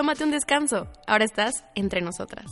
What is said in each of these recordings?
Tómate un descanso. Ahora estás entre nosotras.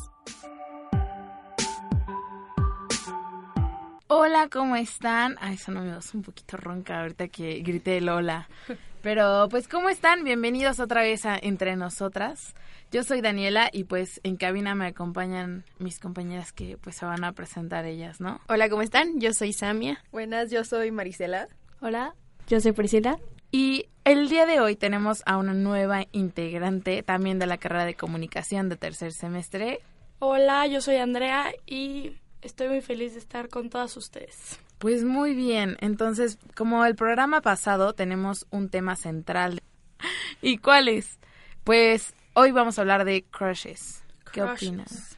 Hola, ¿cómo están? Ay, eso no me das un poquito ronca ahorita que grité el hola. Pero, pues, ¿cómo están? Bienvenidos otra vez a Entre Nosotras. Yo soy Daniela y, pues, en cabina me acompañan mis compañeras que, pues, se van a presentar ellas, ¿no? Hola, ¿cómo están? Yo soy Samia. Buenas, yo soy Marisela. Hola, yo soy Priscila. Y el día de hoy tenemos a una nueva integrante también de la carrera de comunicación de tercer semestre. Hola, yo soy Andrea y estoy muy feliz de estar con todas ustedes. Pues muy bien, entonces como el programa pasado tenemos un tema central. ¿Y cuál es? Pues hoy vamos a hablar de crushes. ¿Qué Crushes. opinas?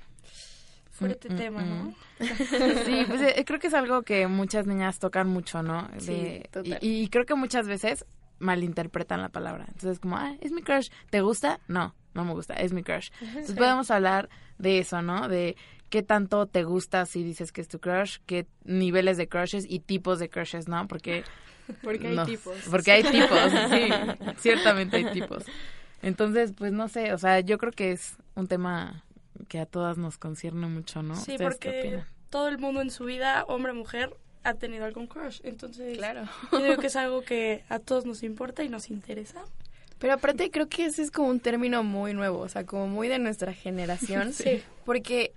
Fuerte Mm, mm, tema, ¿no? mm. Sí, pues eh, creo que es algo que muchas niñas tocan mucho, ¿no? Sí, total. y, y creo que muchas veces malinterpretan la palabra. Entonces, como, ah, es mi crush. ¿Te gusta? No, no me gusta, es mi crush. Entonces, podemos hablar de eso, ¿no? De qué tanto te gusta si dices que es tu crush, qué niveles de crushes y tipos de crushes, ¿no? Porque... Porque hay no, tipos. Porque hay tipos, sí, ciertamente hay tipos. Entonces, pues no sé, o sea, yo creo que es un tema que a todas nos concierne mucho, ¿no? Sí, ¿Ustedes qué porque todo el mundo en su vida, hombre mujer, ha tenido algún crush. Entonces, Claro. yo digo que es algo que a todos nos importa y nos interesa. Pero aparte creo que ese es como un término muy nuevo, o sea, como muy de nuestra generación. Sí. Porque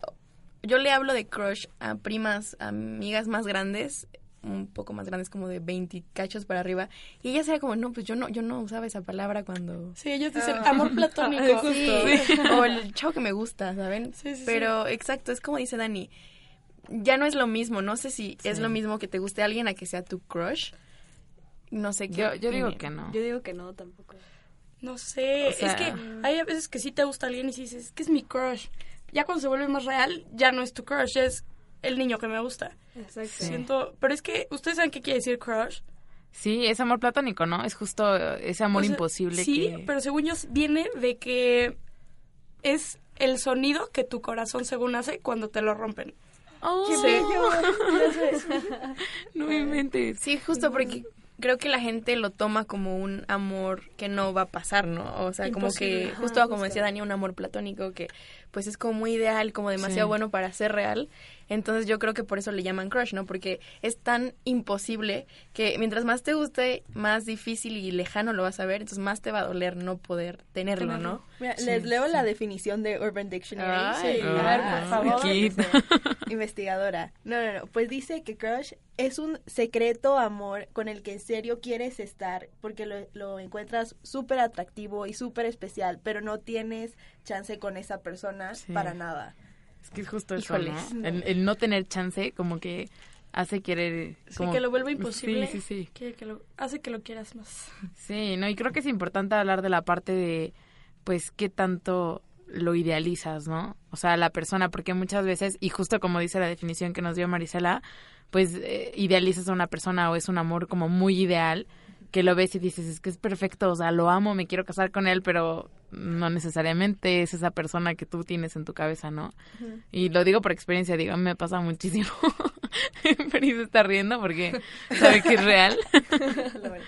yo le hablo de crush a primas, amigas más grandes, un poco más grandes, como de 20 cachos para arriba. Y ella sea como, no, pues yo no, yo no usaba esa palabra cuando... Sí, ellos dicen amor platónico. Sí, o el chavo que me gusta, ¿saben? Sí, sí, sí. Pero exacto, es como dice Dani, ya no es lo mismo, no sé si es lo mismo que te guste alguien a que sea tu crush. No sé qué. Yo, yo digo que no. Yo digo que no, tampoco. No sé, O sea- es que hay a veces que sí te gusta alguien y dices, es que es mi crush. Ya cuando se vuelve más real, ya no es tu crush, ya es el niño que me gusta. Exacto. Sí. Siento, pero es que, ¿ustedes saben qué quiere decir crush? Sí, es amor platónico, ¿no? Es justo ese amor O sea, imposible Sí, que... pero según yo viene de que es el sonido que tu corazón según hace cuando te lo rompen. ¡Oh! Sí. No me inventes. Sí, justo porque creo que la gente lo toma como un amor que no va a pasar, ¿no? O sea, como que, Ajá, justo como decía Dani, un amor platónico que pues es como muy ideal, como demasiado Sí. bueno para ser real. Entonces yo creo que por eso le llaman crush, ¿no? Porque es tan imposible que mientras más te guste, más difícil y lejano lo vas a ver, entonces más te va a doler no poder tenerlo, ¿no? Mira, Sí, les leo sí. la definición de Urban Dictionary. Ay, a ver, por favor. Investigadora. No, no, no. Pues dice que crush es un secreto amor con el que en serio quieres estar porque lo, lo encuentras súper atractivo y súper especial, pero no tienes chance con esa persona Sí. para nada. Es que es justo eso. El, el no tener chance como que hace querer... Sí, como- que lo vuelve imposible. Sí, sí, sí. Que, que lo, hace que lo quieras más. Sí, no, y creo que es importante hablar de la parte de, pues, qué tanto lo idealizas, ¿no? O sea, la persona, porque muchas veces, y justo como dice la definición que nos dio Marisela, pues eh, idealizas a una persona o es un amor como muy ideal, que lo ves y dices, es que es perfecto, o sea, lo amo, me quiero casar con él, pero no necesariamente es esa persona que tú tienes en tu cabeza, ¿no? Y lo digo por experiencia, digo, me pasa muchísimo. Pero se está riendo porque sabe que es real.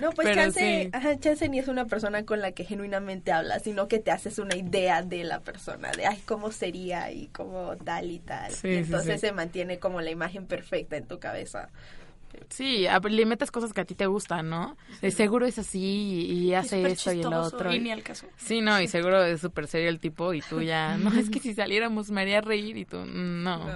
No, pues Pero chance, sí. ajá, chance ni es una persona con la que genuinamente hablas, sino que te haces una idea de la persona, de ay, cómo sería y cómo tal y tal. Sí, y entonces sí. se mantiene como la imagen perfecta en tu cabeza. Sí, le metes cosas que a ti te gustan, ¿no? De seguro es así y, y hace esto y el chistoso otro. Y ni al caso. Sí, no, y seguro es súper serio el tipo y tú ya, no, es que si saliéramos me haría reír y tú, no,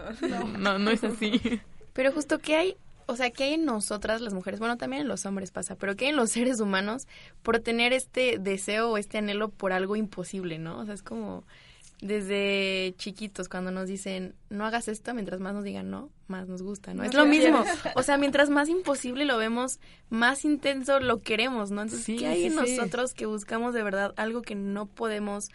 no, no, es así. Pero justo que hay, o sea, que hay en nosotras las mujeres, bueno, también en los hombres pasa, pero que hay en los seres humanos por tener este deseo o este anhelo por algo imposible, ¿no? O sea, es como desde chiquitos cuando nos dicen no hagas esto, mientras más nos digan no, más nos gusta, ¿no? No es lo mismo. O sea, mientras más imposible lo vemos, más intenso lo queremos, ¿no? Entonces, Sí, ¿qué hay en sí. nosotros que buscamos de verdad algo que no podemos,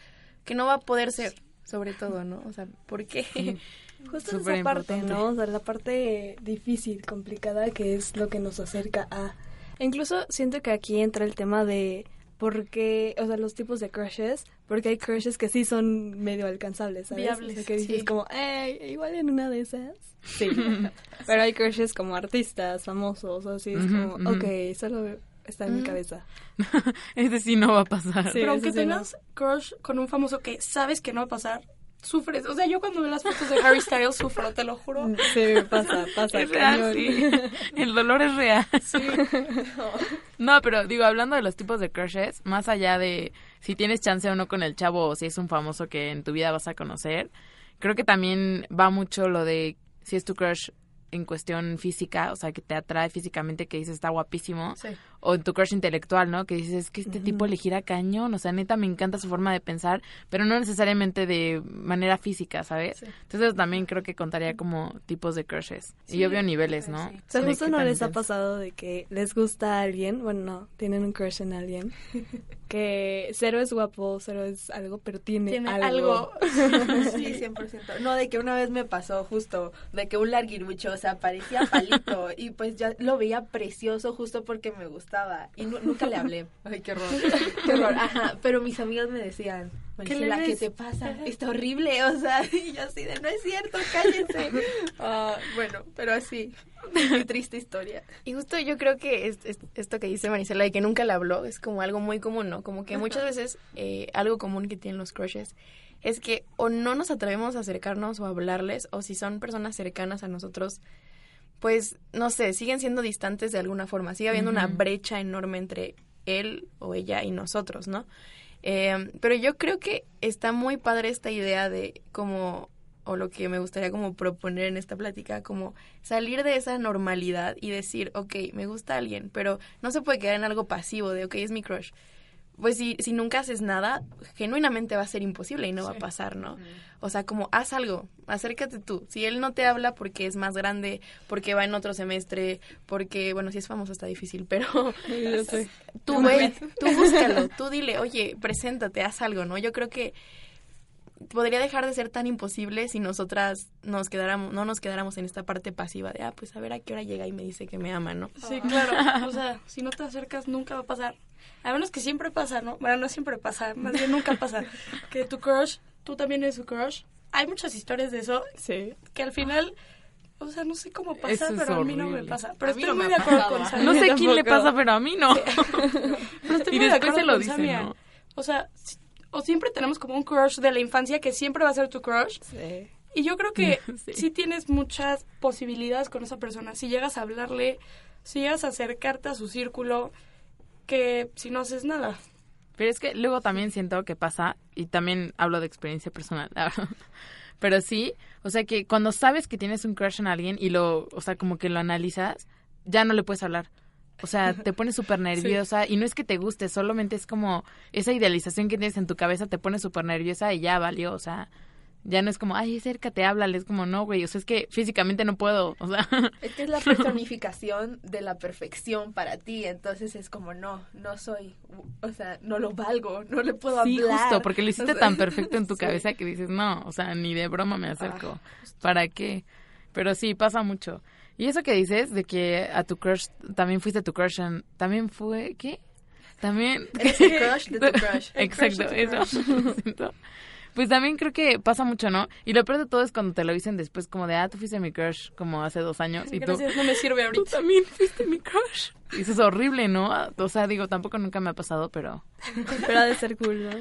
que no va a poder ser, sobre todo, ¿no? O sea, ¿por qué? Justo Súper esa parte, importante. ¿no? O sea, la parte difícil, complicada, que es lo que nos acerca a... Incluso siento que aquí entra el tema de por qué, o sea, los tipos de crushes, porque hay crushes que sí son medio alcanzables, ¿sabes? Viables, O sea, que dices sí. como, "Ey, igual en una de esas. Sí. Pero hay crushes como artistas, famosos, o así, es como, ujú. ok, solo está en mi Ujú. cabeza. Ese sí no va a pasar. Sí, Pero aunque sí, no. tengas crush con un famoso que sabes que no va a pasar, sufres. O sea, yo cuando veo las fotos de Harry Styles sufro, te lo juro. Sí, pasa, pasa. Es real, sí. El dolor es real. No, pero digo, hablando de los tipos de crushes, más allá de si tienes chance o no con el chavo o si es un famoso que en tu vida vas a conocer, creo que también va mucho lo de si es tu crush en cuestión física, o sea, que te atrae físicamente, que dices está guapísimo, Sí. O en tu crush intelectual, ¿no? Que dices, es que este tipo le gira cañón, o sea, neta me encanta su forma de pensar, pero no necesariamente de manera física, ¿sabes? Entonces también creo que contaría como tipos de crushes. y yo veo niveles, ¿no? O sea, justo no les ha pasado de que les gusta a alguien, bueno, no, tienen un crush en alguien, que cero es guapo, cero es algo, pero tiene, Tiene algo. algo. Sí, 100%. No, de que una vez me pasó justo, de que un larguirucho, o sea, parecía palito, y pues ya lo veía precioso justo porque me gustaba, y nu- nunca le hablé. Ay, qué horror. Qué horror, ajá, pero mis amigos me decían, ¿Qué le Marcela, ¿qué te pasa? Está horrible, o sea, y yo así de, no es cierto, cállense. Ah, bueno, pero así, qué triste historia. Y justo yo creo que es, es- esto que dice Marisela de que nunca le habló es como algo muy común, ¿no? Como que muchas veces eh, algo común que tienen los crushes es que o no nos atrevemos a acercarnos o a hablarles o si son personas cercanas a nosotros, pues no sé, siguen siendo distantes de alguna forma. Sigue habiendo una brecha enorme entre él o ella y nosotros, ¿no? Eh, pero yo creo que está muy padre esta idea de como o lo que me gustaría como proponer en esta plática, como salir de esa normalidad y decir, ok, me gusta alguien, pero no se puede quedar en algo pasivo de, ok, es mi crush. Pues si, si nunca haces nada, genuinamente va a ser imposible y no va a pasar, ¿no? O sea, como haz algo, acércate tú. Si él no te habla porque es más grande, porque va en otro semestre, porque, bueno, si es famoso está difícil, pero Yo tú ve, tú búscalo, tú dile, oye, preséntate, haz algo, ¿no? Yo creo que podría dejar de ser tan imposible si nosotras nos quedáramos, no nos quedáramos en esta parte pasiva de, ah, pues a ver a qué hora llega y me dice que me ama, ¿no? Sí, claro. O sea, si no te acercas, nunca va a pasar. A menos que siempre pasa, ¿no? Bueno, no siempre pasa, más bien nunca pasa. Que tu crush, tú también eres su crush. Hay muchas historias de eso Sí. que al final, o sea, no sé cómo pasa, es pero a mí no me pasa. Pero estoy no muy de acuerdo con. Samia. No sé quién le pasa, pero a mí no. Pero estoy Y muy de después acuerdo se lo con dicen. O sea, si- o siempre tenemos como un crush de la infancia que siempre va a ser tu crush. Sí. Y yo creo que Sí. sí. tienes muchas posibilidades con esa persona. Si llegas a hablarle, si llegas a acercarte a su círculo, que si no haces nada. Pero es que luego también siento que pasa, y también hablo de experiencia personal, pero sí, o sea que cuando sabes que tienes un crush en alguien y lo, o sea, como que lo analizas, ya no le puedes hablar. O sea, te pones súper nerviosa y no es que te guste, solamente es como esa idealización que tienes en tu cabeza te pone súper nerviosa y ya valió, o sea, ya no es como, ay, acércate, háblale, es como, no, güey, o sea, es que físicamente no puedo, o sea, Es que es la personificación de la perfección para ti, entonces es como, no, no soy, o sea, no lo valgo, no le puedo Sí, hablar. justo, porque lo hiciste O sea, tan perfecto en tu sí. cabeza que dices, no, o sea, ni de broma me acerco. Ah, ¿Para qué? Pero sí, pasa mucho. Y eso que dices de que a tu crush, también fuiste tu crush, en- también fue, ¿qué? También... Eres el crush de tu crush. Exacto, eso. Siento. Pues también creo que pasa mucho, ¿no? Y lo peor de todo es cuando te lo dicen después como de, ah, tú fuiste mi crush como hace dos años y tú, Gracias, no me sirve tú ahorita. también fuiste mi crush. Y eso es horrible, ¿no? O sea, digo, tampoco nunca me ha pasado, pero Pero ha de ser cool, ¿no?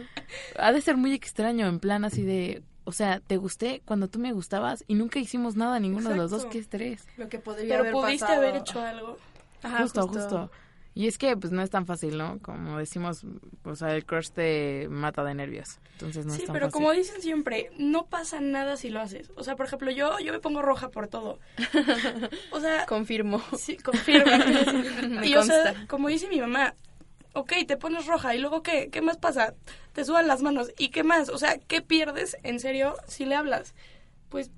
ha de ser muy extraño, en plan así de, o sea, te gusté cuando tú me gustabas y nunca hicimos nada ninguno de los dos, qué estrés. Lo que podría Pero haber pudiste pasado. haber hecho algo. Ajá, justo, justo, Y es que pues no es tan fácil, ¿no? Como decimos, o sea, el crush te mata de nervios. Entonces no sí, es tan pero fácil. como dicen siempre, no pasa nada si lo haces. O sea, por ejemplo, yo, yo me pongo roja por todo. O sea, Confirmo. sí, confirma. Me y o sea, consta. como dice mi mamá, ok, te pones roja y luego ¿qué? ¿Qué más pasa? Te sudan las manos y ¿qué más? O sea, ¿qué pierdes en serio si le hablas? Pues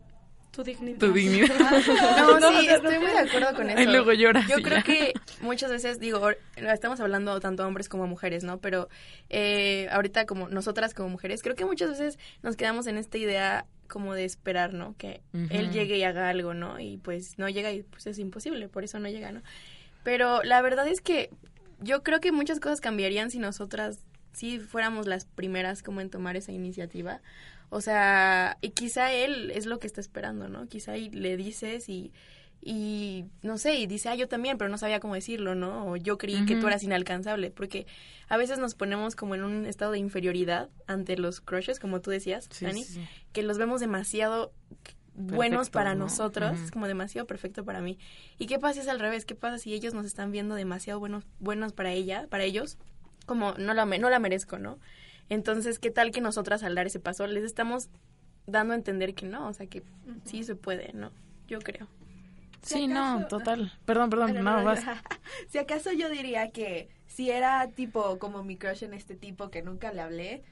tu dignidad. Tu dignidad. No, No, sí, no, estoy no, muy de acuerdo con eso. Y luego lloras Yo creo ya. que muchas veces, digo, or- estamos hablando tanto hombres como mujeres, ¿no? Pero eh, ahorita como nosotras como mujeres, creo que muchas veces nos quedamos en esta idea como de esperar, ¿no? Que él llegue y haga algo, ¿no? Y pues no llega y pues es imposible, por eso no llega, ¿no? Pero la verdad es que yo creo que muchas cosas cambiarían si nosotras sí fuéramos las primeras como en tomar esa iniciativa. O sea, y quizá él es lo que está esperando, ¿no? Quizá y le dices y, y no sé, y dice, ah, yo también, pero no sabía cómo decirlo, ¿no? O yo creí que tú eras inalcanzable, porque a veces nos ponemos como en un estado de inferioridad ante los crushes, como tú decías, Sí, Dani, sí. que los vemos demasiado buenos para ¿no? nosotros, como demasiado perfecto para mí. ¿Y qué pasa si es al revés? ¿Qué pasa si ellos nos están viendo demasiado buenos buenos para ella, para ellos? Como no la me- no la merezco, ¿no? Entonces, ¿qué tal que nosotras al dar ese paso les estamos dando a entender que no, o sea, que sí se puede, ¿no? Yo creo. Sí, no, total. Perdón, perdón, Bueno, no, no, vas. si acaso yo diría que si era tipo como mi crush en este tipo que nunca le hablé,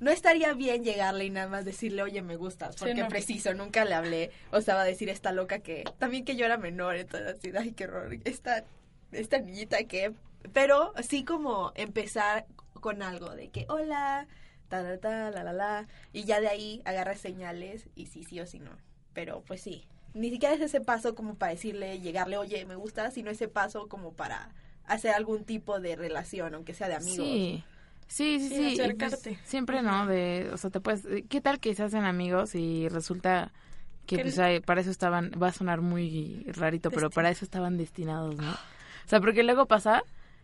no estaría bien llegarle y nada más decirle, oye, me gustas, porque no. preciso, nunca le hablé. O sea, va a decir esta loca que, también que yo era menor, entonces así, ay, qué horror, esta, esta niñita que... Pero sí como empezar con algo de que, hola, ta, ta, ta, la, la, la, y ya de ahí agarras señales y sí, sí o sí no. Pero pues sí, ni siquiera es ese paso como para decirle, llegarle, oye, me gusta, sino ese paso como para hacer algún tipo de relación, aunque sea de amigos. Sí. Sí, sí, Sí, pues acercarte. siempre no, de, o sea, te puedes, ¿qué tal que se hacen amigos y resulta que pues para eso estaban, va a sonar muy rarito, pero para eso estaban destinados, ¿no? O sea, porque luego pasa,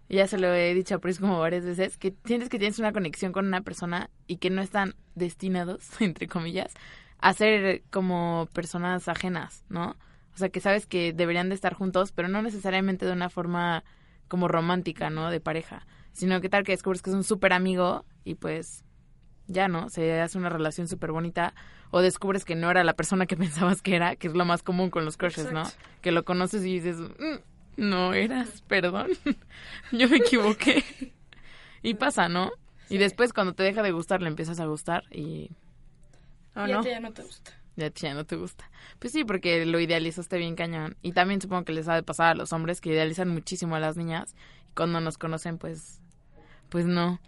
ya se lo he dicho a Pris como varias veces, que sientes que tienes una conexión con una persona y que no están destinados, entre comillas, a ser como personas ajenas, ¿no? O sea, que sabes que deberían de estar juntos, pero no necesariamente de una forma como romántica, ¿no? De pareja. Sino que tal que descubres que es un súper amigo y pues ya, ¿no? Se hace una relación súper bonita. O descubres que no era la persona que pensabas que era, que es lo más común con los crushes, ¿no? Que lo conoces y dices, "Mm, no eras, perdón. Yo me equivoqué. y pasa, ¿no? Y después cuando te deja de gustar, le empiezas a gustar y ¿O y a no? ti ya no te gusta. ya, a ti ya no te gusta. Pues sí, porque lo idealizaste bien cañón. Y también supongo que les ha de pasar a los hombres que idealizan muchísimo a las niñas. Y cuando nos conocen, pues, pues no.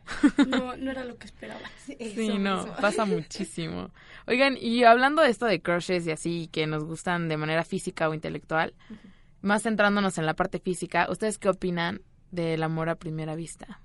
No, no era lo que esperaba. Sí, no, pasa muchísimo. Oigan, y hablando de esto de crushes y así, que nos gustan de manera física o intelectual, más centrándonos en la parte física, ¿ustedes qué opinan del amor a primera vista?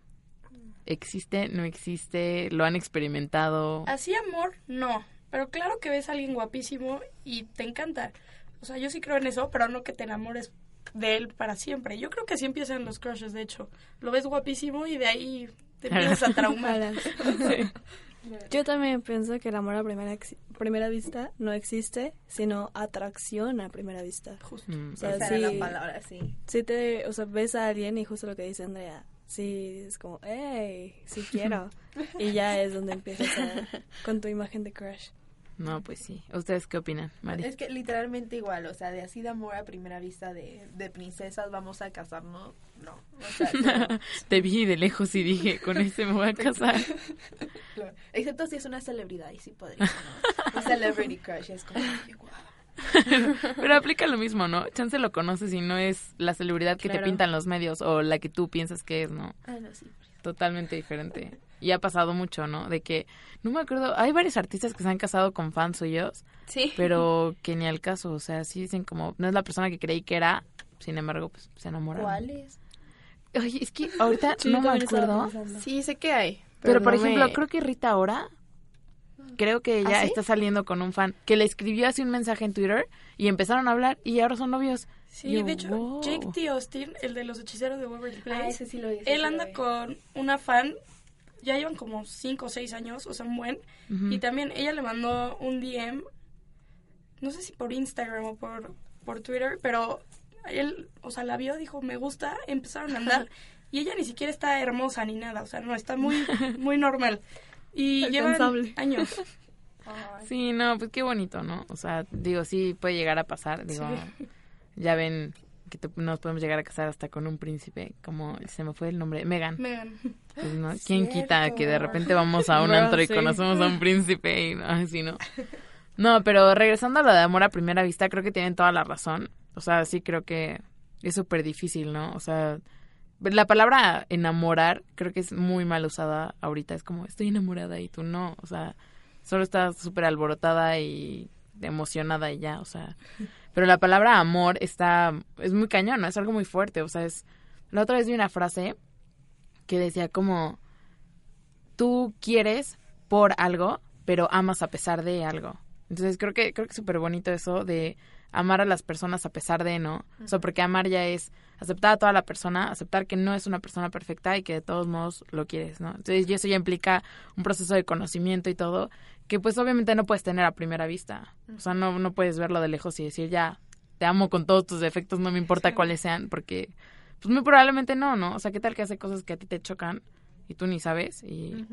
¿Existe? ¿No existe? ¿Lo han experimentado? Así amor, no. Pero claro que ves a alguien guapísimo y te encanta. O sea, yo sí creo en eso, pero no que te enamores de él para siempre. Yo creo que así empiezan los crushes, de hecho. Lo ves guapísimo y de ahí te empiezas a traumar. Yo también pienso que el amor a primera, ex- primera vista no existe, sino atracción a primera vista. Justo. Mm, O sea, Esa era sí, la palabra, sí. sí te, o sea, ves a alguien y justo lo que dice Andrea, sí, es como, hey, sí quiero. y ya es donde empiezas a, con tu imagen de crush. No, pues sí. ¿Ustedes qué opinan, Mari? Es que literalmente igual, o sea, de así de amor a primera vista de, de princesas vamos a casarnos, no. O sea, no. Te vi de lejos y dije, con ese me voy a casar. Excepto si es una celebridad y sí podría, ¿no? Un celebrity crush es como, guau. Pero aplica lo mismo, ¿no? Chance lo conoces y no es la celebridad que te pintan los medios o la que tú piensas que es, ¿no? Ah, no, sí. Totalmente diferente. Y ha pasado mucho, ¿no? De que, no me acuerdo, hay varios artistas que se han casado con fans suyos, Sí. pero que ni al caso, o sea, sí dicen como, no es la persona que creí que era, sin embargo, pues se enamoraron. ¿Cuáles? Oye, es que ahorita Sí, no me acuerdo. Sí, sé que hay. pero, por no ejemplo, me- creo que Rita ahora, creo que ella ¿Ah, sí? está saliendo con un fan que le escribió así un mensaje en Twitter y empezaron a hablar y ahora son novios. Sí, Yo, de hecho, wow. Jake T. Austin, el de los hechiceros de Waverly Place, Ah, ese sí lo ese él anda con una fan, ya llevan como 5 o 6 años, o sea, un buen. Y también ella le mandó un DM, no sé si por Instagram o por, por Twitter, pero él, o sea, la vio, dijo, me gusta, empezaron a andar. y ella ni siquiera está hermosa ni nada, o sea, no, está muy, muy normal. Y llevan años. Sí, no, pues qué bonito, ¿no? O sea, digo, sí puede llegar a pasar, digo, ya ven que te- nos podemos llegar a casar hasta con un príncipe, como se me fue el nombre, Megan. Megan. Pues, ¿no? ¿Quién quita que de repente vamos a un Bueno, antro y sí. conocemos a un príncipe y no, así, ¿no? No, pero regresando a lo de amor a primera vista, creo que tienen toda la razón. O sea, sí creo que es súper difícil, ¿no? O sea, la palabra enamorar creo que es muy mal usada ahorita. Es como, estoy enamorada y tú no. O sea, solo estás súper alborotada y emocionada y ya, o sea. Pero la palabra amor está, es muy cañón, ¿no? Es algo muy fuerte. O sea, es... La otra vez vi una frase que decía como, tú quieres por algo, pero amas a pesar de algo. Entonces creo que creo que es súper bonito eso de amar a las personas a pesar de, ¿no? O sea, porque amar ya es aceptar a toda la persona, aceptar que no es una persona perfecta y que de todos modos lo quieres, ¿no? Entonces, y eso ya implica un proceso de conocimiento y todo, que pues obviamente no puedes tener a primera vista. O sea, no, no puedes verlo de lejos y decir, ya, te amo con todos tus defectos, no me importa cuáles sean, porque pues muy probablemente no, ¿no? O sea, ¿qué tal que hace cosas que a ti te chocan y tú ni sabes? Y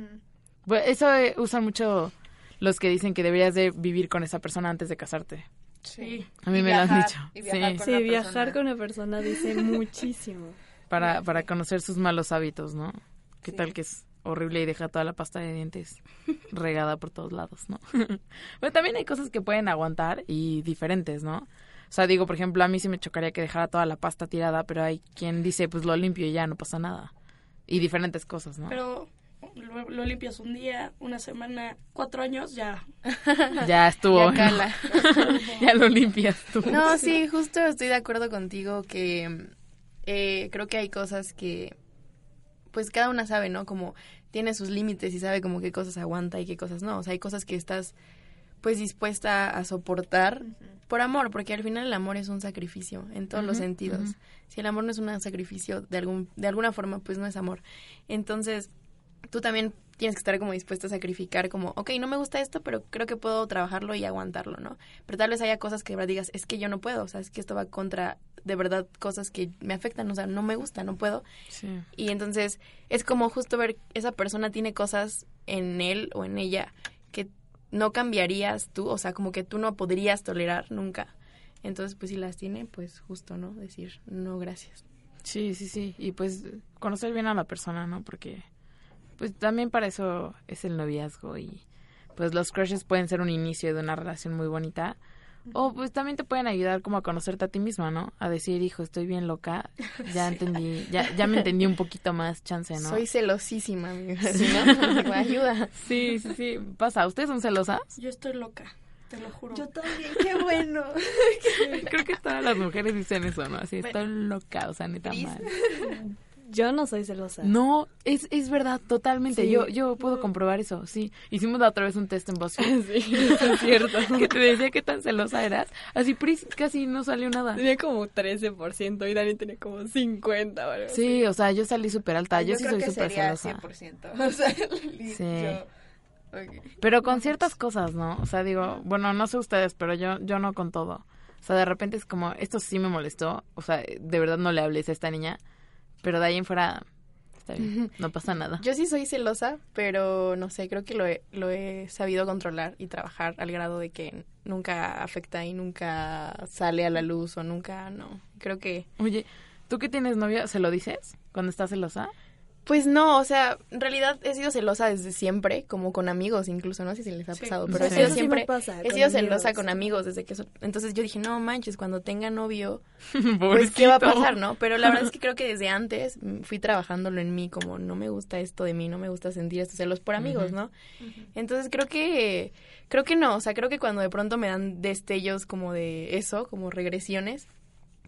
pues, eso eh, usan mucho los que dicen que deberías de vivir con esa persona antes de casarte. Sí. A mí Y me lo han dicho. y viajar Sí, con Sí, una viajar persona. con una persona dice muchísimo. para, para conocer sus malos hábitos, ¿no? ¿Qué Sí. tal que es horrible y deja toda la pasta de dientes regada por todos lados, ¿no? Pero también hay cosas que pueden aguantar y diferentes, ¿no? O sea, digo, por ejemplo, a mí sí me chocaría que dejara toda la pasta tirada, pero hay quien dice, pues lo limpio y ya, no pasa nada. Y diferentes cosas, ¿no? Pero lo, lo limpias un día, una semana, cuatro años, ya. Ya estuvo. Ya cala. ya lo limpias tú. No, sí, justo estoy de acuerdo contigo que eh, creo que hay cosas que pues cada una sabe, ¿no? Como tiene sus límites y sabe como qué cosas aguanta y qué cosas no. O sea, hay cosas que estás pues dispuesta a soportar por amor, porque al final el amor es un sacrificio en todos los sentidos. Si el amor no es un sacrificio de algún de alguna forma, pues no es amor. Entonces, tú también tienes que estar como dispuesta a sacrificar como, ok, no me gusta esto, pero creo que puedo trabajarlo y aguantarlo, ¿no? Pero tal vez haya cosas que de verdad digas, es que yo no puedo, o sea, es que esto va contra de verdad cosas que me afectan, o sea, no me gusta, no puedo. Sí. Y entonces es como justo ver esa persona tiene cosas en él o en ella que no cambiarías tú, o sea, como que tú no podrías tolerar nunca. Entonces, pues si las tiene, pues justo, ¿no? Decir, no, gracias. Sí, sí, sí. Y pues conocer bien a la persona, ¿no? Porque pues también para eso es el noviazgo y pues los crushes pueden ser un inicio de una relación muy bonita. O pues también te pueden ayudar como a conocerte a ti misma, ¿no? A decir, hijo, estoy bien loca, ya entendí, ya, ya me entendí un poquito más, chance, ¿no? Soy celosísima, amiga. ¿sí, no? Digo, ayuda. Sí, sí, sí. Pasa, ¿ustedes son celosas? Yo estoy loca, te lo juro. Yo también, qué bueno. Creo que todas las mujeres dicen eso, ¿no? Así, estoy loca, o sea, neta mal. Yo no soy celosa. No, es, es verdad, totalmente. Sí. Yo, yo puedo comprobar eso, sí. Hicimos la otra vez un test en BuzzFeed. Sí, eso es cierto. que te decía qué tan celosa eras. Así Pris casi no salió nada. Tenía como 13% y Dani tenía como 50 o algo así. Sí, o sea, yo salí súper alta. Yo, sí creo soy que súper celosa. 100%. O sea, Sí. yo-. Pero con ciertas cosas, ¿no? O sea, digo, bueno, no sé ustedes, pero yo, yo no con todo. O sea, de repente es como, esto sí me molestó. O sea, de verdad no le hables a esta niña. Pero de ahí en fuera, está bien, no pasa nada. Yo sí soy celosa, pero no sé, creo que lo he, lo he sabido controlar y trabajar al grado de que nunca afecta y nunca sale a la luz o nunca, no. Creo que... Oye, ¿tú que tienes novia, se lo dices cuando estás celosa? Pues no, o sea, en realidad he sido celosa desde siempre, como con amigos incluso, no sé si les ha Sí. pasado, pero he sido Eso sí me siempre... pasa, he sido celosa con amigos desde que... eso- Entonces yo dije, no manches, cuando tenga novio, pues qué va a pasar, ¿no? Pero la verdad es que creo que desde antes fui trabajándolo en mí, como no me gusta esto de mí, no me gusta sentir estos celos por amigos. ¿no? Entonces creo que, creo que no, o sea, creo que cuando de pronto me dan destellos como de eso, como regresiones,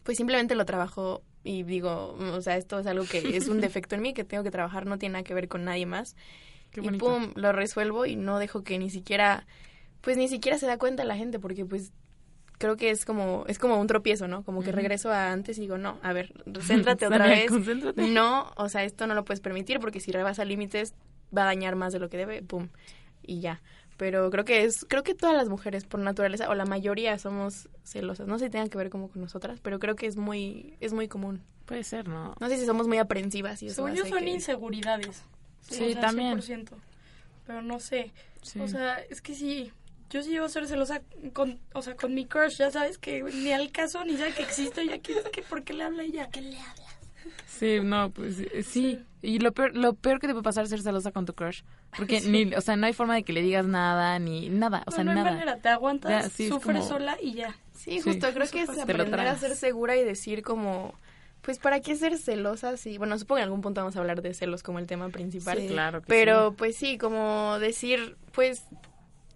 pues simplemente lo trabajo y digo, mm, o sea, esto es algo que es un defecto en mí que tengo que trabajar, no tiene nada que ver con nadie más. Qué y pum, lo resuelvo y no dejo que ni siquiera, pues ni siquiera se da cuenta la gente, porque pues creo que es como, es como un tropiezo, ¿no? Como que regreso a antes y digo, no, a ver, céntrate otra vez. concéntrate. No, o sea, esto no lo puedes permitir porque si rebasa límites va a dañar más de lo que debe, pum, y ya. Pero creo que es, creo que todas las mujeres por naturaleza, o la mayoría somos celosas. No sé si tengan que ver como con nosotras, pero creo que es muy, es muy común. Puede ser, ¿no? No sé si somos muy aprensivas y eso Según yo son que- inseguridades. Sí, también. 100%. Pero no sé. Sí. O sea, es que sí, yo sí llego a ser celosa con, o sea, con mi crush, ya sabes que ni al caso ni sabe que existe, ya que, que ¿por qué le habla ella? ¿Qué le habla? Sí, no, pues eh, sí. Y lo peor, lo peor que te puede pasar es ser celosa con tu crush. Porque Sí. ni, o sea, no hay forma de que le digas nada, ni nada, o sea, no, no hay nada. manera, te aguantas, Ya, sí, sufres como- sola y ya. Sí, Sí. justo, creo que es aprender a ser segura y decir como, pues, ¿para qué ser celosa? Sí, bueno, supongo que en algún punto vamos a hablar de celos como el tema principal. Sí. Claro que Pero, sí. pues sí, como decir, pues,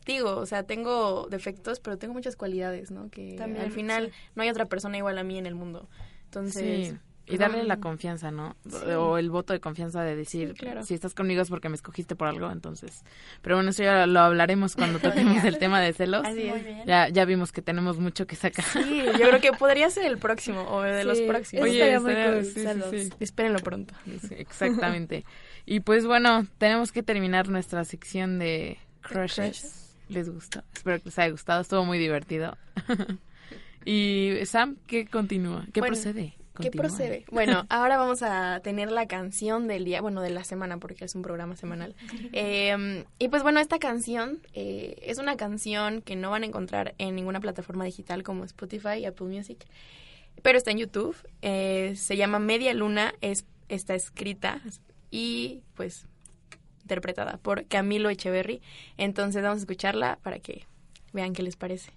digo, o sea, tengo defectos, pero tengo muchas cualidades, ¿no? Que También, al final sí. no hay otra persona igual a mí en el mundo. Entonces... Y darle la confianza, ¿no? Sí. O el voto de confianza de decir, Sí, claro. si estás conmigo es porque me escogiste por algo, entonces. Pero bueno, eso ya lo hablaremos cuando toquemos el tema de celos. Así. Ya, ya vimos que tenemos mucho que sacar. Sí, yo creo que podría ser el próximo o de los próximos. estaría muy estaría- cool, sí, sí, celos. sí. Espérenlo pronto. Sí, exactamente. Y pues bueno, tenemos que terminar nuestra sección de crushes. crushes. ¿Les gustó? Espero que les haya gustado, estuvo muy divertido. y Sam, ¿qué continúa? ¿Qué Bueno, procede? ¿Qué procede? Bueno, ahora vamos a tener la canción del día, bueno, de la semana, porque es un programa semanal. Eh, y pues bueno, esta canción eh, es una canción que no van a encontrar en ninguna plataforma digital como Spotify y Apple Music, pero está en YouTube. Eh, se llama Media Luna, es, está escrita y pues interpretada por Camilo Echeverry. Entonces vamos a escucharla para que vean qué les parece.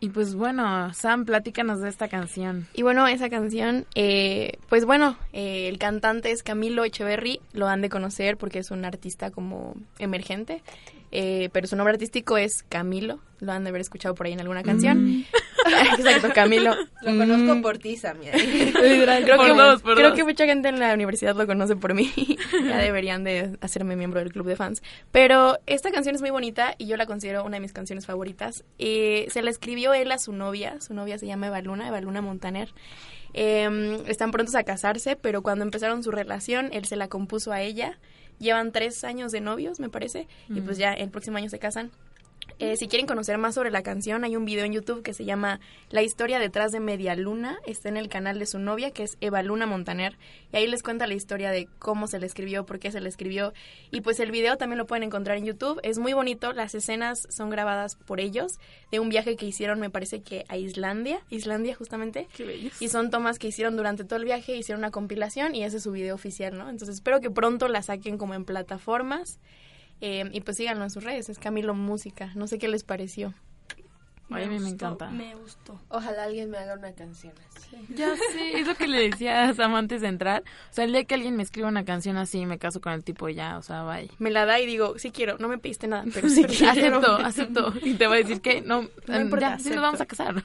Y pues bueno, Sam, platícanos de esta canción. Y bueno, esa canción, eh, pues bueno, eh, el cantante es Camilo Echeverry, lo han de conocer porque es un artista como emergente, eh, pero su nombre artístico es Camilo, lo han de haber escuchado por ahí en alguna canción. Mm. Exacto, Camilo. Lo conozco Mm. por ti, Samia. Creo, Por que, dos, por creo dos. que mucha gente en la universidad lo conoce por mí. ya deberían de hacerme miembro del club de fans. Pero esta canción es muy bonita y yo la considero una de mis canciones favoritas. Eh, se la escribió él a su novia. Su novia se llama Evaluna, Evaluna Montaner. Eh, están prontos a casarse, pero cuando empezaron su relación, él se la compuso a ella. Llevan tres años de novios, me parece. Y pues ya el próximo año se casan. Eh, si quieren conocer más sobre la canción, hay un video en YouTube que se llama La historia detrás de Media Luna. Está en el canal de su novia, que es Eva Luna Montaner. Y ahí les cuenta la historia de cómo se le escribió, por qué se le escribió. Y pues el video también lo pueden encontrar en YouTube. Es muy bonito. Las escenas son grabadas por ellos de un viaje que hicieron, me parece que a Islandia. Islandia, justamente. Y son tomas que hicieron durante todo el viaje, hicieron una compilación y ese es su video oficial, ¿no? Entonces espero que pronto la saquen como en plataformas. Eh, y pues síganlo en sus redes, es Camilo Música. No sé qué les pareció. Ay, a mí me gustó, encanta. Me gustó. Ojalá alguien me haga una canción así. Ya sé, es lo que le decía a Sam antes de entrar. O sea, el día que alguien me escriba una canción así, me caso con el tipo ya, o sea, bye. Me la da y digo, sí quiero, no me pediste nada, pero sí quiero. acepto, acepto. Y te va a decir que no, No importa, ya, sí nos vamos a casar.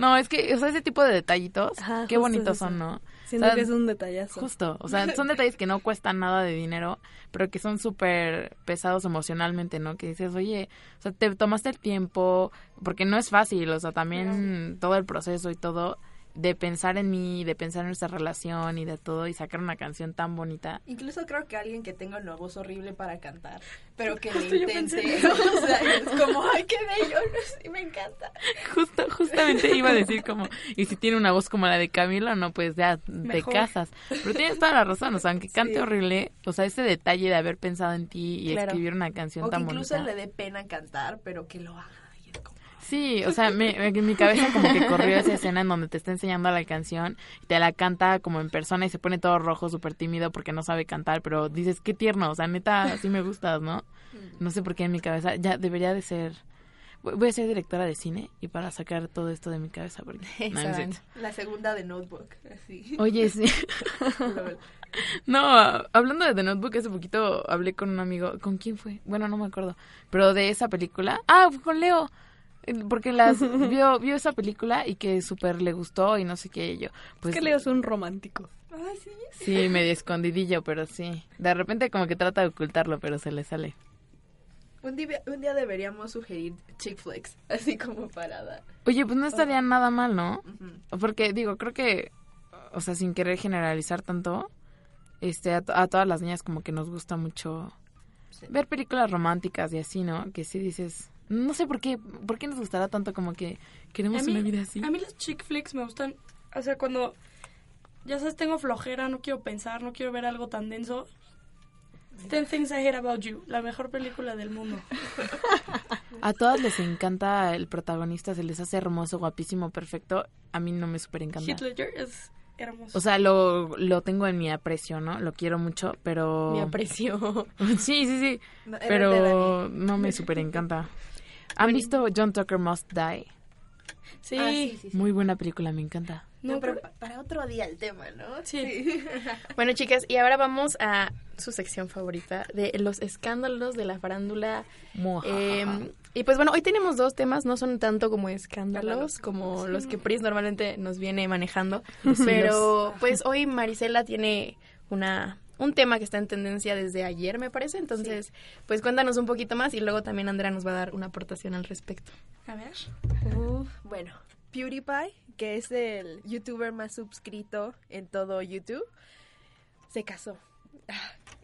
No, es que, o sea, ese tipo de detallitos, Ajá, qué bonitos eso. son, ¿no? Siento O sea, que es un detallazo. Justo, o sea, son detalles que no cuestan nada de dinero, pero que son súper pesados emocionalmente, ¿no? Que dices, oye, o sea, te tomaste el tiempo, porque no es fácil, o sea, también todo el proceso y todo, de pensar en mí, de pensar en nuestra relación y de todo, y sacar una canción tan bonita. Incluso creo que alguien que tenga una voz horrible para cantar, pero que Justo le intente. o sea, es como, ay, qué bello, sí, me encanta. Justo, justamente iba a decir como, y si tiene una voz como la de Camilo, no, pues ya te casas. Pero tienes toda la razón, o sea, aunque cante horrible, o sea, ese detalle de haber pensado en ti y Claro. escribir una canción O que tan incluso bonita. le dé pena cantar, pero que lo haga. Sí, o sea, me, en mi cabeza como que corrió esa escena en donde te está enseñando la canción y te la canta como en persona y se pone todo rojo, súper tímido porque no sabe cantar, pero dices, qué tierno, o sea, neta, sí me gustas, ¿no? No sé por qué en mi cabeza, ya debería de ser... Voy a ser directora de cine y para sacar todo esto de mi cabeza, porque... no. La segunda de Notebook, así. Oye, sí. No, hablando de The Notebook, hace poquito hablé con un amigo. ¿Con quién fue? Bueno, no me acuerdo. Pero de esa película. Ah, con Leo. Porque las vio, vio esa película y que súper le gustó y no sé qué. y yo, pues es que Leo es un romántico. Ay, sí. sí, medio escondidillo, pero sí. De repente como que trata de ocultarlo, pero se le sale. Un día, un día deberíamos sugerir chick flicks, así como para dar. Oye, pues no estaría nada mal, ¿no? Porque digo, creo que, o sea, sin querer generalizar tanto, este, a, to- a todas las niñas como que nos gusta mucho Sí. ver películas románticas y así, ¿no? Que sí dices, no sé por qué, por qué nos gustará tanto como que queremos mí, una vida así. a mí las chick flicks me gustan, o sea, cuando, ya sabes, tengo flojera, no quiero pensar, no quiero ver algo tan denso. Ten Things I Hate About You, la mejor película del mundo. A todas les encanta el protagonista, se les hace hermoso, guapísimo, perfecto. A mí no me súper encanta. Heath Ledger es hermoso. O sea, lo, lo tengo en mi aprecio, ¿no? Lo quiero mucho, pero... Me apreció. sí, sí, sí. No, Pero no me súper encanta. ¿Han visto John Tucker Must Die? sí, Ah, sí, sí, sí. Muy buena película, me encanta. No, No, pero pero- pa- para otro día el tema, ¿no? Sí. Bueno, chicas, y ahora vamos a su sección favorita de los escándalos de la farándula. Eh, y pues bueno, hoy tenemos dos temas, no son tanto como escándalos como los que Pris normalmente nos viene manejando, pero pues hoy Marisela tiene una un tema que está en tendencia desde ayer, me parece, entonces pues cuéntanos un poquito más y luego también Andrea nos va a dar una aportación al respecto. A ver. Uf, bueno, PewDiePie, que es el youtuber más suscrito en todo YouTube, se casó.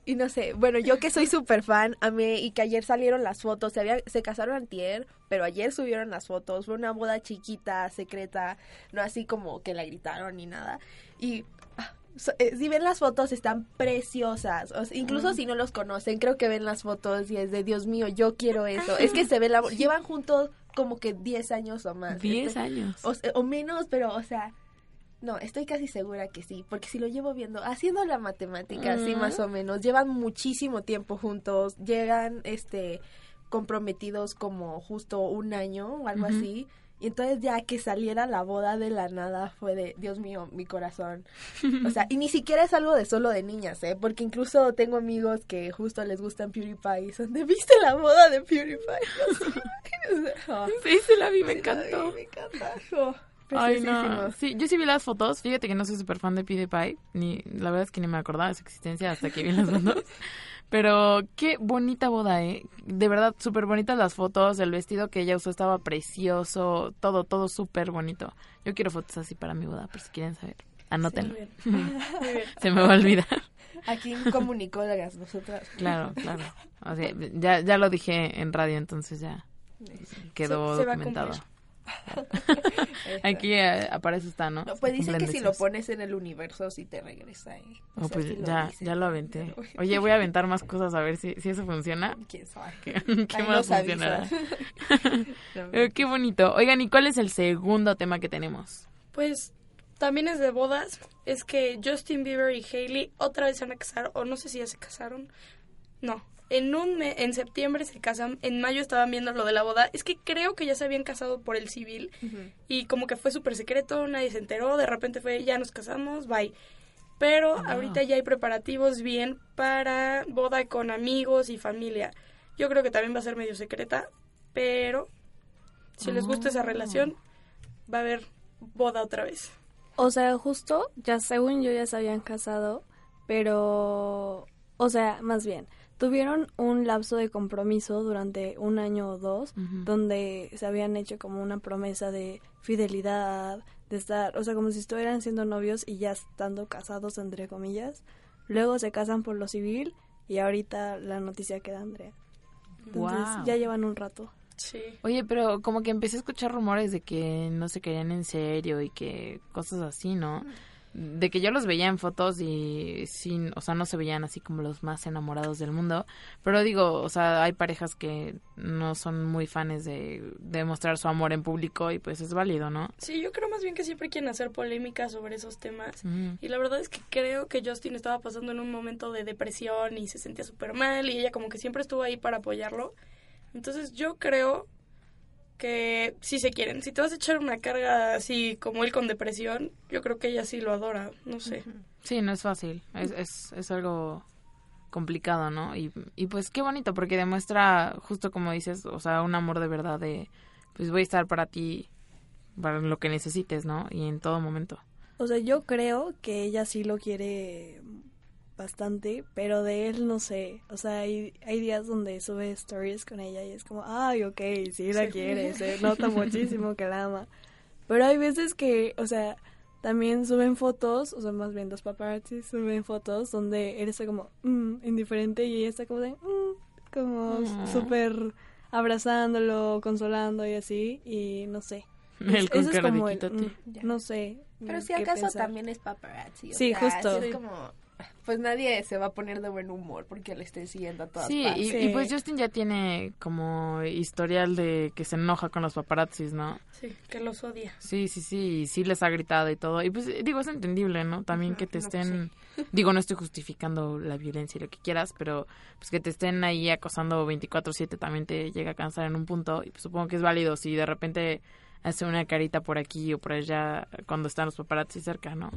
Y no sé, bueno, yo que soy súper fan, a mí, y que ayer salieron las fotos, se, había, se casaron antier, pero ayer subieron las fotos, fue una boda chiquita, secreta, no así como que la gritaron ni nada. Y ah, so- eh, si ven las fotos, están preciosas. O sea, incluso si no los conocen, creo que ven las fotos y es de Dios mío, yo quiero eso. Es que se ve la. Llevan juntos como que 10 años o más. Diez Este, años. O, o menos, pero, o sea. No, estoy casi segura que sí, porque si lo llevo viendo, haciendo la matemática, así más o menos, llevan muchísimo tiempo juntos, llegan, este, comprometidos como justo un año o algo así, Y entonces ya que saliera la boda de la nada fue de, Dios mío, mi corazón. O sea, y ni siquiera es algo de solo de niñas, ¿eh? Porque incluso tengo amigos que justo les gustan PewDiePie y son de, ¿viste la boda de PewDiePie? Oh, Sí, sí la vi, me encantó. me encanta. Oh, Ay, no. Sí, yo sí vi las fotos. Fíjate que no soy súper fan de PewDiePie. Ni, la verdad es que ni me acordaba de su existencia hasta que vi las fotos. Pero qué bonita boda, ¿eh? De verdad, súper bonitas las fotos. El vestido que ella usó estaba precioso. Todo, todo súper bonito. Yo quiero fotos así para mi boda, por si quieren saber. Anótenlo. Se me va a olvidar. Aquí en comunicólogas nosotras. Claro, claro. O sea, ya, ya lo dije en radio, entonces ya quedó Se- se documentado. Aquí eh, aparece está, ¿no? No, pues Cumplen que si lo pones en el universo sí te regresa. ¿eh? O Oh, sea, pues ya, dicen. ya lo aventé. Oye, voy a aventar más cosas a ver si, si eso funciona. ¿Quién sabe? ¿Qué, más funcionará? Eh, qué bonito. Oigan, ¿y cuál es el segundo tema que tenemos? Pues también es de bodas. Es que Justin Bieber y Hailey otra vez se van a casar. O no sé si ya se casaron. No. En un me- en septiembre se casan. En mayo estaban viendo lo de la boda. Es que creo que ya se habían casado por el civil. Y como que fue súper secreto. Nadie se enteró. De repente fue ya nos casamos. Bye. Pero ahorita ya hay preparativos bien para boda con amigos y familia. Yo creo que también va a ser medio secreta. Pero si les gusta esa relación, va a haber boda otra vez. O sea, justo, ya según yo ya se habían casado, pero, o sea, más bien, tuvieron un lapso de compromiso durante un año o dos, donde se habían hecho como una promesa de fidelidad, de estar, o sea, como si estuvieran siendo novios y ya estando casados, entre comillas. Luego se casan por lo civil y ahorita la noticia queda Andrea. Entonces Guau. ya llevan un rato. Sí. Oye, pero como que empecé a escuchar rumores de que no se querían en serio y que cosas así, ¿no? De que yo los veía en fotos y sin, o sea, no se veían así como los más enamorados del mundo. Pero digo, o sea, hay parejas que no son muy fans de, de mostrar su amor en público y pues es válido, ¿no? Sí, yo creo más bien que siempre quieren hacer polémica sobre esos temas. Y la verdad es que creo que Justin estaba pasando en un momento de depresión y se sentía súper mal y ella como que siempre estuvo ahí para apoyarlo. Entonces yo creo que sí se quieren. Si te vas a echar una carga así como él con depresión, yo creo que ella sí lo adora, no sé. Sí, no es fácil. Es, es, es algo complicado, ¿no? Y, y pues qué bonito, porque demuestra, justo como dices, o sea, un amor de verdad de, pues voy a estar para ti, para lo que necesites, ¿no? Y en todo momento. O sea, yo creo que ella sí lo quiere bastante, pero de él no sé. O sea, hay, hay días donde sube stories con ella y es como, ay, ok, sí la Sí. quiere, se nota muchísimo que la ama. Pero hay veces que, o sea, también suben fotos, o sea, más bien los paparazzi suben fotos donde él está como, mm, indiferente y ella está como de, mm, como Mm. súper abrazándolo, consolando y así, y no sé. Con Ese es de como el, mm, no sé. Pero mm, si acaso pensar. también es paparazzi. o Sí, sea, justo. sí es como, pues nadie se va a poner de buen humor porque le estén siguiendo a todas Sí, partes. y, Sí. y pues Justin ya tiene como historial de que se enoja con los paparazzis, ¿no? Sí, que los odia. Sí, sí, sí, y sí les ha gritado y todo. Y pues digo, es entendible, ¿no? También que te estén, digo, no estoy justificando la violencia y lo que quieras, pero pues que te estén ahí acosando 24/7 también te llega a cansar en un punto y pues supongo que es válido si de repente hace una carita por aquí o por allá cuando están los paparazzi cerca, ¿no?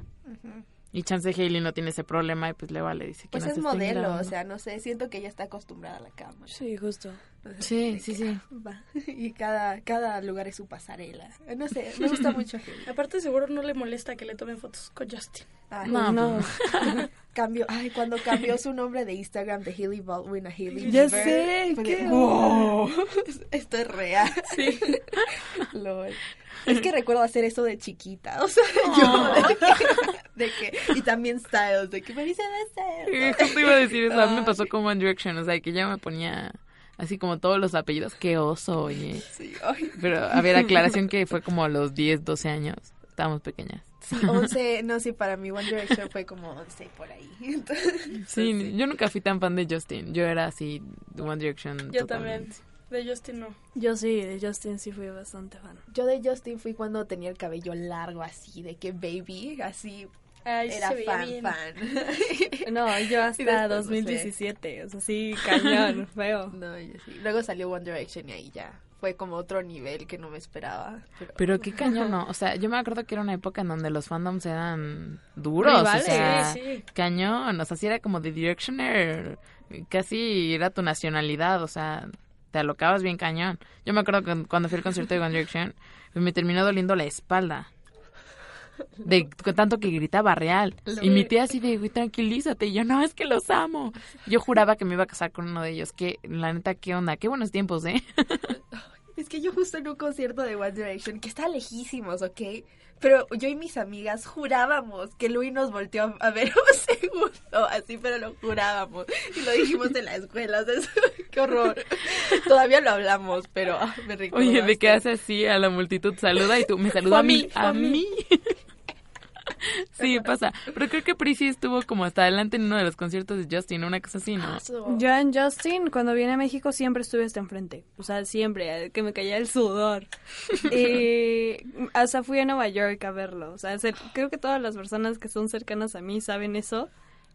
Y Chance Haley no tiene ese problema y pues le vale, dice que Pues no es modelo, o sea, no sé, siento que ella está acostumbrada a la cámara. Sí, justo. Sí, sí, sí. Va. Y cada, cada lugar es su pasarela. No sé, me gusta mucho. Aparte seguro no le molesta que le tomen fotos con Justin. Ay, No, No. Cambió, ay, cuando cambió su nombre de Instagram de Hailey Baldwin a Hailey Ya Bieber, sé, qué wow, esto es real. Lol. Es que recuerdo hacer eso de chiquita, o sea, yo de que, de que- y también Styles, de que me dice Eh, Justo iba a decir eso, a mí me pasó con One Direction, o sea, que ya me ponía así como todos los apellidos, qué oso, oye. Sí, ay, Pero, a ver, aclaración que fue como a los 10, 12 años, estábamos pequeñas. sí, 11, no, sí, para mí One Direction fue como 11 por ahí. Entonces, Sí, yo nunca fui tan fan de Justin, yo era así, de One Direction. Yo totalmente. también. De Justin no. Yo sí, de Justin sí fui bastante fan. Yo de Justin fui cuando tenía el cabello largo así, de que baby, así, Ay, era se fan, bien. fan. No, yo hasta después, no sé. 2017, o sea, sí, cañón, feo. No, yo sí. Luego salió One Direction y ahí ya fue como otro nivel que no me esperaba. Pero, Pero qué cañón, ¿no? O sea, yo me acuerdo que era una época en donde los fandoms eran duros, Rivales, o sea, sí, sí. cañón, o sea, sí era como de Directioner, casi era tu nacionalidad, o sea, te alocabas bien cañón. Yo me acuerdo que cuando fui al concierto de One Direction, me terminó doliendo la espalda. De tanto que gritaba real. Y mi tía así de, güey, tranquilízate. Y yo, no, es que los amo. Yo juraba que me iba a casar con uno de ellos. Que, la neta, qué onda. Qué buenos tiempos, ¿eh? Es que yo justo en un concierto de One Direction, que está lejísimos, ¿ok? Pero yo y mis amigas jurábamos que Louis nos volteó a ver un segundo, así, pero lo jurábamos. Y lo dijimos en la escuela, o sea, es- qué horror. Todavía lo hablamos, pero ah, me recuerdo. Oye, de qué hace así a la multitud, saluda y tú, me saluda a a mí, a mí. sí, pasa. Pero creo que Prissy estuvo como hasta adelante en uno de los conciertos de Justin, una cosa así, ¿no? Yo en Justin, cuando vine a México, siempre estuve hasta enfrente. O sea, siempre, eh, que me caía el sudor. y hasta fui a Nueva York a verlo. O sea, se- creo que todas las personas que son cercanas a mí saben eso.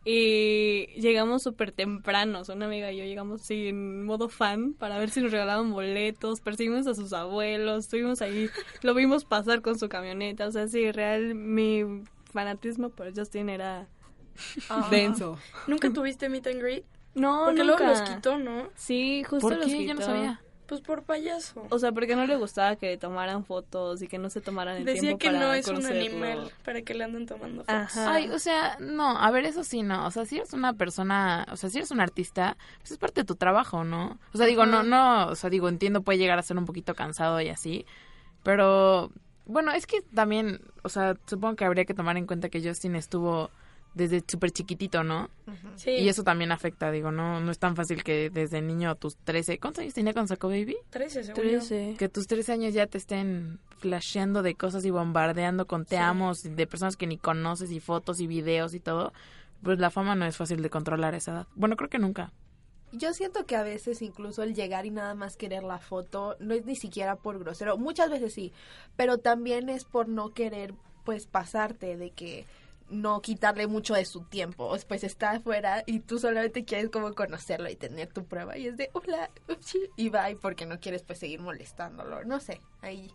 Y llegamos súper tempranos. Una amiga y yo llegamos así en modo fan para ver si nos regalaban boletos. Perseguimos a sus abuelos. Estuvimos ahí. Lo vimos pasar con su camioneta. O sea, sí, real, mi fanatismo por Justin era Ah. denso. ¿Nunca tuviste meet and greet? No, Porque nunca. luego los quitó, ¿no? Sí, justo ¿Por los qué? Yo no quitó. sabía. Pues por payaso. O sea, porque no le gustaba que tomaran fotos y que no se tomaran el Decía tiempo que para no es un animal para que le anden tomando fotos. Ajá. Ay, o sea, no, a ver, eso sí, no. O sea, si eres una persona, o sea, si eres un artista, pues es parte de tu trabajo, ¿no? O sea, digo, no, no, o sea, digo, entiendo, puede llegar a ser un poquito cansado y así, pero, bueno, es que también, o sea, supongo que habría que tomar en cuenta que Justin estuvo desde súper chiquitito, ¿no? Sí. Y eso también afecta, digo, no no es tan fácil que desde niño a tus 13, ¿cuántos años tenía cuando sacó Baby? 13, según yo. Trece. Que tus 13 años ya te estén flasheando de cosas y bombardeando con te amos de personas que ni conoces y fotos y videos y todo, pues la fama no es fácil de controlar a esa edad. Bueno, creo que nunca. Yo siento que a veces incluso el llegar y nada más querer la foto no es ni siquiera por grosero, muchas veces sí, pero también es por no querer pues pasarte de que no quitarle mucho de su tiempo, pues está afuera y tú solamente quieres como conocerlo y tener tu prueba y es de hola, upsi", y bye porque no quieres pues seguir molestándolo, no sé, ahí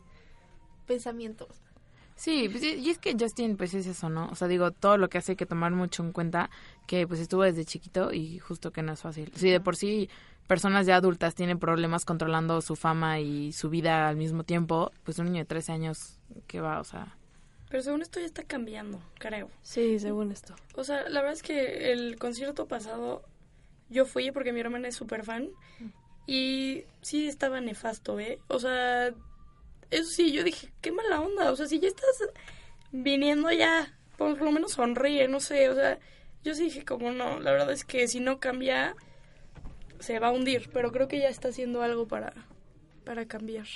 pensamientos. Sí, pues, y es que Justin pues es eso, ¿no? O sea, digo, todo lo que hace hay que tomar mucho en cuenta que pues estuvo desde chiquito y justo que no es fácil. Si de por sí personas ya adultas tienen problemas controlando su fama y su vida al mismo tiempo, pues un niño de 13 años, ¿qué va? O sea, Pero según esto ya está cambiando, creo. Sí, según esto. O sea, la verdad es que el concierto pasado yo fui porque mi hermana es súper fan y sí estaba nefasto, ¿eh? O sea, eso sí, yo dije, qué mala onda. O sea, si ya estás viniendo ya, por lo menos sonríe, no sé. O sea, yo sí dije, como no, la verdad es que si no cambia, se va a hundir. Pero creo que ya está haciendo algo para, para cambiar.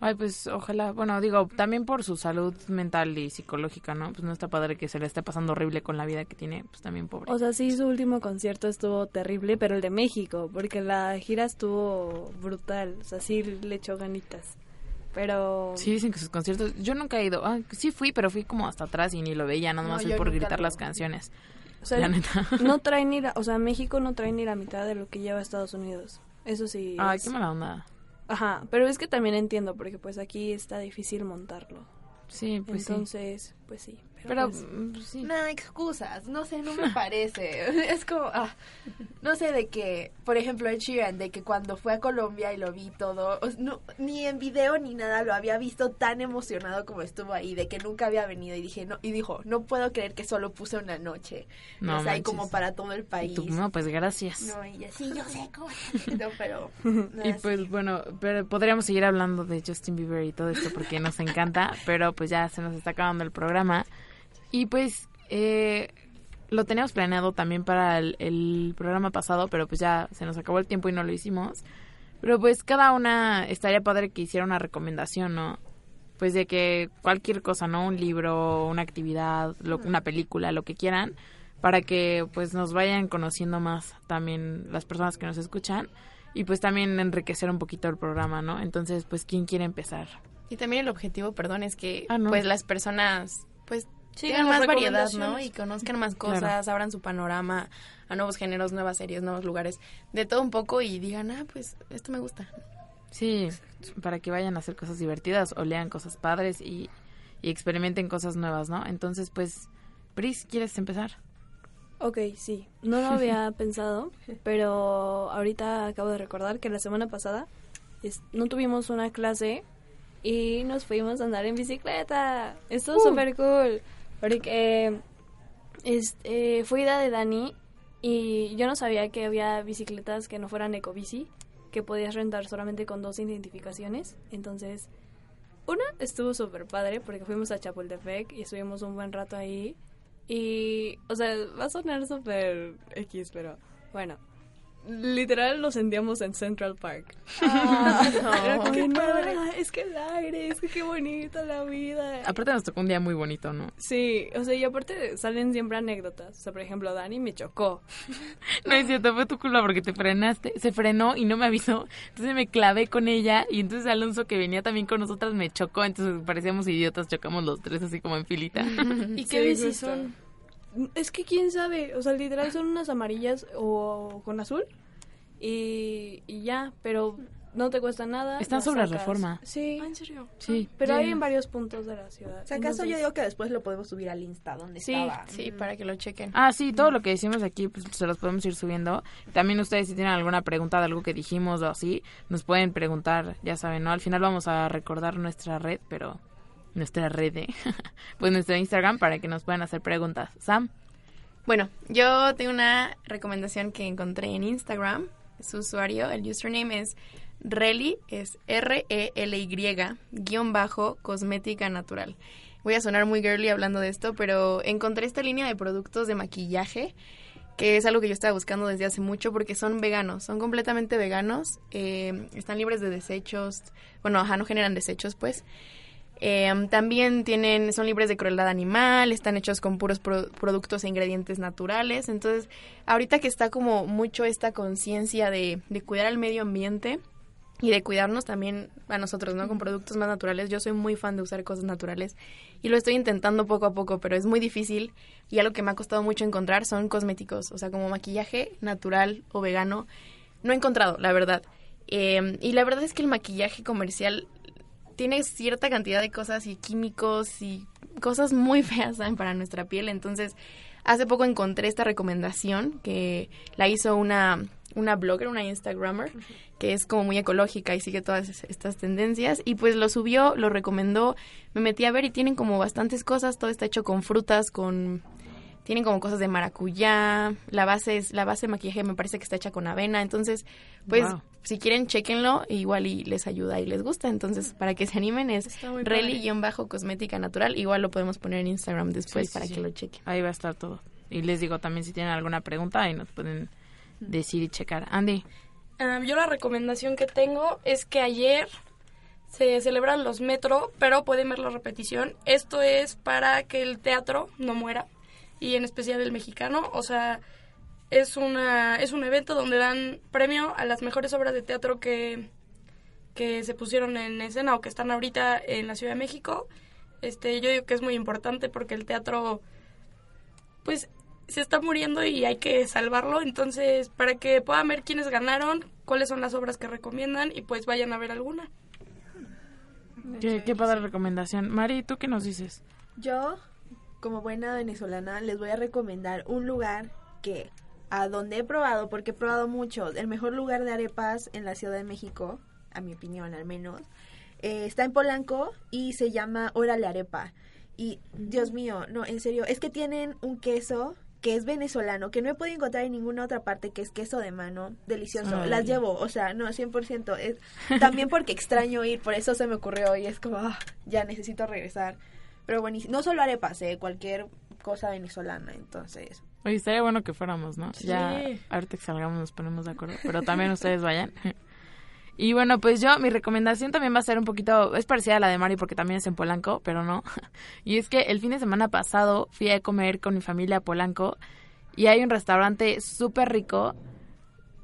Ay, pues ojalá, bueno, digo, también por su salud mental y psicológica, ¿no? Pues no está padre que se le esté pasando horrible con la vida que tiene, pues también pobre. O sea, sí, su último concierto estuvo terrible, pero el de México, porque la gira estuvo brutal. O sea, sí le echó ganitas. Pero... Sí, dicen que sus conciertos, yo nunca he ido, ah, sí fui, pero fui como hasta atrás y ni lo veía, nada No, más fui por gritar lo- las canciones. O sea, La neta. no trae ni la... O sea, México no trae ni la mitad de lo que lleva Estados Unidos. Eso sí. Ay, es- qué mala onda. Ajá, pero es que también entiendo, porque pues aquí está difícil montarlo. Sí, pues sí. Entonces, pues sí. Pero, pues, mm, pues, sí. No, excusas, no sé, no me parece. Es como, ah, no sé de que, por ejemplo, Ed Sheeran, de que cuando fue a Colombia y lo vi todo, o no, ni en video ni nada lo había visto tan emocionado como estuvo ahí, de que nunca había venido y dije, no, y dijo, no puedo creer que solo puse una noche. No o sea, como para todo el país. tú, no, pues gracias. No, y así, yo sé cómo. No, pero. Y pues bueno, pero podríamos seguir hablando de Justin Bieber y todo esto porque nos encanta, pero pues ya se nos está acabando el programa. Y pues eh, lo teníamos planeado también para el, el programa pasado, pero pues ya se nos acabó el tiempo y no lo hicimos. Pero pues cada una estaría padre que hiciera una recomendación, ¿no? Pues de que cualquier cosa, ¿no? Un libro, una actividad, lo- una película, lo que quieran, para que pues nos vayan conociendo más también las personas que nos escuchan y pues también enriquecer un poquito el programa, ¿no? Entonces, pues, ¿quién quiere empezar? Y también el objetivo, perdón, es que Ah, no. pues las personas pues Sigan tengan más variedad, ¿no? Y conozcan más cosas, Claro. abran su panorama a nuevos géneros, nuevas series, nuevos lugares, de todo un poco y digan, ah, pues esto me gusta. Sí, para que vayan a hacer cosas divertidas o lean cosas padres y, y experimenten cosas nuevas, ¿no? Entonces, pues, Pris, ¿quieres empezar? Ok, sí. No lo había pensado, pero ahorita acabo de recordar que la semana pasada es- no tuvimos una clase y nos fuimos a andar en bicicleta. Estuvo Uh. súper cool. Porque este, fue idea de Dani y yo no sabía que había bicicletas que no fueran ecobici, que podías rentar solamente con dos identificaciones. Entonces, una estuvo súper padre porque fuimos a Chapultepec y estuvimos un buen rato ahí. Y, o sea, va a sonar súper X, pero bueno. Literal lo sentíamos en Central Park. Qué "No, padre". es que el aire, es que qué bonita la vida. Aparte nos tocó un día muy bonito, ¿no? Sí, o sea, y aparte salen siempre anécdotas. O sea, por ejemplo, Dani me chocó. No es cierto, fue tu culpa porque te frenaste, se frenó y no me avisó. Entonces me clavé con ella y entonces Alonso que venía también con nosotras me chocó, entonces parecíamos idiotas, chocamos los tres así como en filita. ¿Y qué son? Es que quién sabe, o sea, literal son unas amarillas o con azul y, y ya, pero no te cuesta nada. Están sobre sacas. reforma. Sí. ¿En serio? Sí. Pero Sí. hay en varios puntos de la ciudad. Si acaso yo digo que después lo podemos subir al Insta donde Sí, estaba. Sí, para que lo chequen. Ah, sí, todo lo que decimos aquí pues, se los podemos ir subiendo. También ustedes si tienen alguna pregunta de algo que dijimos o así, nos pueden preguntar, ya saben, ¿no? Al final vamos a recordar nuestra red, pero nuestra red, pues nuestro Instagram para que nos puedan hacer preguntas. Sam, Bueno, yo tengo una recomendación que encontré en Instagram. Su usuario, el username es Reli, es R-E-L-Y, guion bajo, cosmética natural. Voy a sonar muy girly hablando de esto, pero encontré esta línea de productos de maquillaje que es algo que yo estaba buscando desde hace mucho porque son veganos, son completamente veganos, eh, están libres de desechos, bueno, ajá, no generan desechos pues. Eh, también tienen, son libres de crueldad animal, están hechos con puros pro- productos e ingredientes naturales. Entonces, ahorita que está como mucho esta conciencia de, de cuidar al medio ambiente y de cuidarnos también a nosotros, ¿no? Con productos más naturales. Yo soy muy fan de usar cosas naturales y lo estoy intentando poco a poco, pero es muy difícil y algo que me ha costado mucho encontrar son cosméticos, o sea, como maquillaje natural o vegano. No he encontrado, la verdad. Eh, y la verdad es que el maquillaje comercial tiene cierta cantidad de cosas y químicos y cosas muy feas ¿saben? para nuestra piel. Entonces, hace poco encontré esta recomendación que la hizo una, una blogger, una Instagrammer, que es como muy ecológica y sigue todas es- estas tendencias. Y pues lo subió, lo recomendó, me metí a ver y tienen como bastantes cosas. Todo está hecho con frutas, con... Tienen como cosas de maracuyá, la base es, la base de maquillaje me parece que está hecha con avena, entonces, pues, Wow. Si quieren, chequenlo, igual y les ayuda y les gusta. Entonces, para que se animen es. Reli-cosmética natural. Igual lo podemos poner en Instagram después Sí, para sí. que lo chequen. ahí va a estar todo. Y les digo también si tienen alguna pregunta, ahí nos pueden decir y checar. Andy, Ah, yo la recomendación que tengo es que ayer se celebran los metro, pero pueden ver la repetición. Esto es para que el teatro no muera y en especial el mexicano, o sea, es una es un evento donde dan premio a las mejores obras de teatro que que se pusieron en escena o que están ahorita en la Ciudad de México. Este, yo digo que es muy importante porque el teatro pues se está muriendo y hay que salvarlo. Entonces, para que puedan ver quiénes ganaron, cuáles son las obras que recomiendan y pues vayan a ver alguna. qué, qué padre recomendación. Mari, ¿tú qué nos dices? Yo, como buena venezolana, les voy a recomendar un lugar que a donde he probado, porque he probado mucho, el mejor lugar de arepas en la Ciudad de México, a mi opinión al menos, eh, está en Polanco y se llama Órale Arepa. Y, Dios mío, no, en serio, es que tienen un queso que es venezolano, que no he podido encontrar en ninguna otra parte, que es queso de mano, delicioso. Ay. Las llevo, o sea, no, 100%. Es, también porque extraño ir, por eso se me ocurrió y es como, ah, ya necesito regresar. Pero buenísimo. No solo arepas, eh, cualquier cosa venezolana, entonces. Oye, estaría bueno que fuéramos, ¿no? Ya Sí. ahorita que salgamos nos ponemos de acuerdo, pero también ustedes vayan. Y bueno, pues yo, mi recomendación también va a ser un poquito, es parecida a la de Mari porque también es en Polanco, pero no. Y es que el fin de semana pasado fui a comer con mi familia a Polanco y hay un restaurante súper rico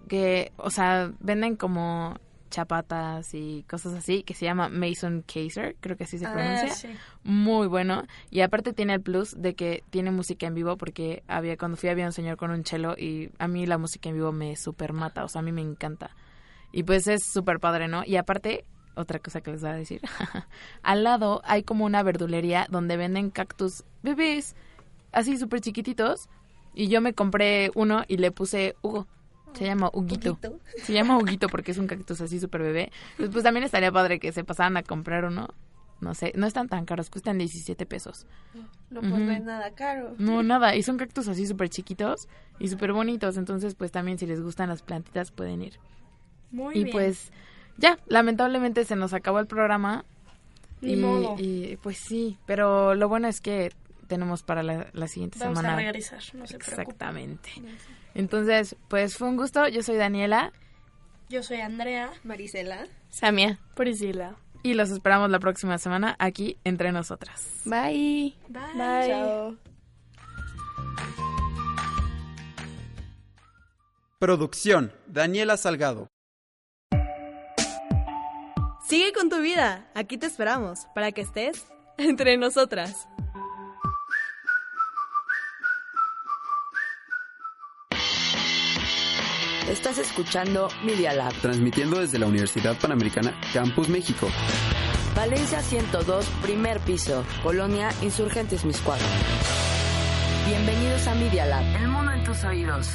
que, o sea, venden como chapatas y cosas así, que se llama Mason Kaiser, creo que así se Ah, pronuncia. sí. Muy bueno. Y aparte tiene el plus de que tiene música en vivo porque había cuando fui había un señor con un chelo y a mí la música en vivo me super mata, o sea, a mí me encanta. Y pues es súper padre, ¿no? Y aparte, otra cosa que les voy a decir, al lado hay como una verdulería donde venden cactus bebés, así súper chiquititos. Y yo me compré uno y le puse Hugo. Se llama Huguito. Se llama Huguito porque es un cactus así súper bebé. Entonces, pues también estaría padre que se pasaran a comprar uno. No sé, no están tan caros, cuestan 17 pesos. No, pues no es nada caro. No, nada. Y son cactus así súper chiquitos y súper bonitos. Entonces, pues también si les gustan las plantitas pueden ir. Muy y bien. pues ya, lamentablemente se nos acabó el programa. Ni y, modo. y, pues sí, pero lo bueno es que tenemos para la, la siguiente Vamos semana. a regresar, no se preocupen. Entonces, pues fue un gusto. Yo soy Daniela. Yo soy Andrea. Marisela. Samia. Priscila. Y los esperamos la próxima semana aquí entre nosotras. Bye. Bye. Bye. Chao. Producción, Daniela Salgado. Sigue con tu vida. Aquí te esperamos para que estés entre nosotras. Estás escuchando Media Lab. Transmitiendo desde la Universidad Panamericana, Campus México. Valencia 102, primer piso. Colonia Insurgentes Miscuac. Bienvenidos a Media Lab. El mundo en tus oídos.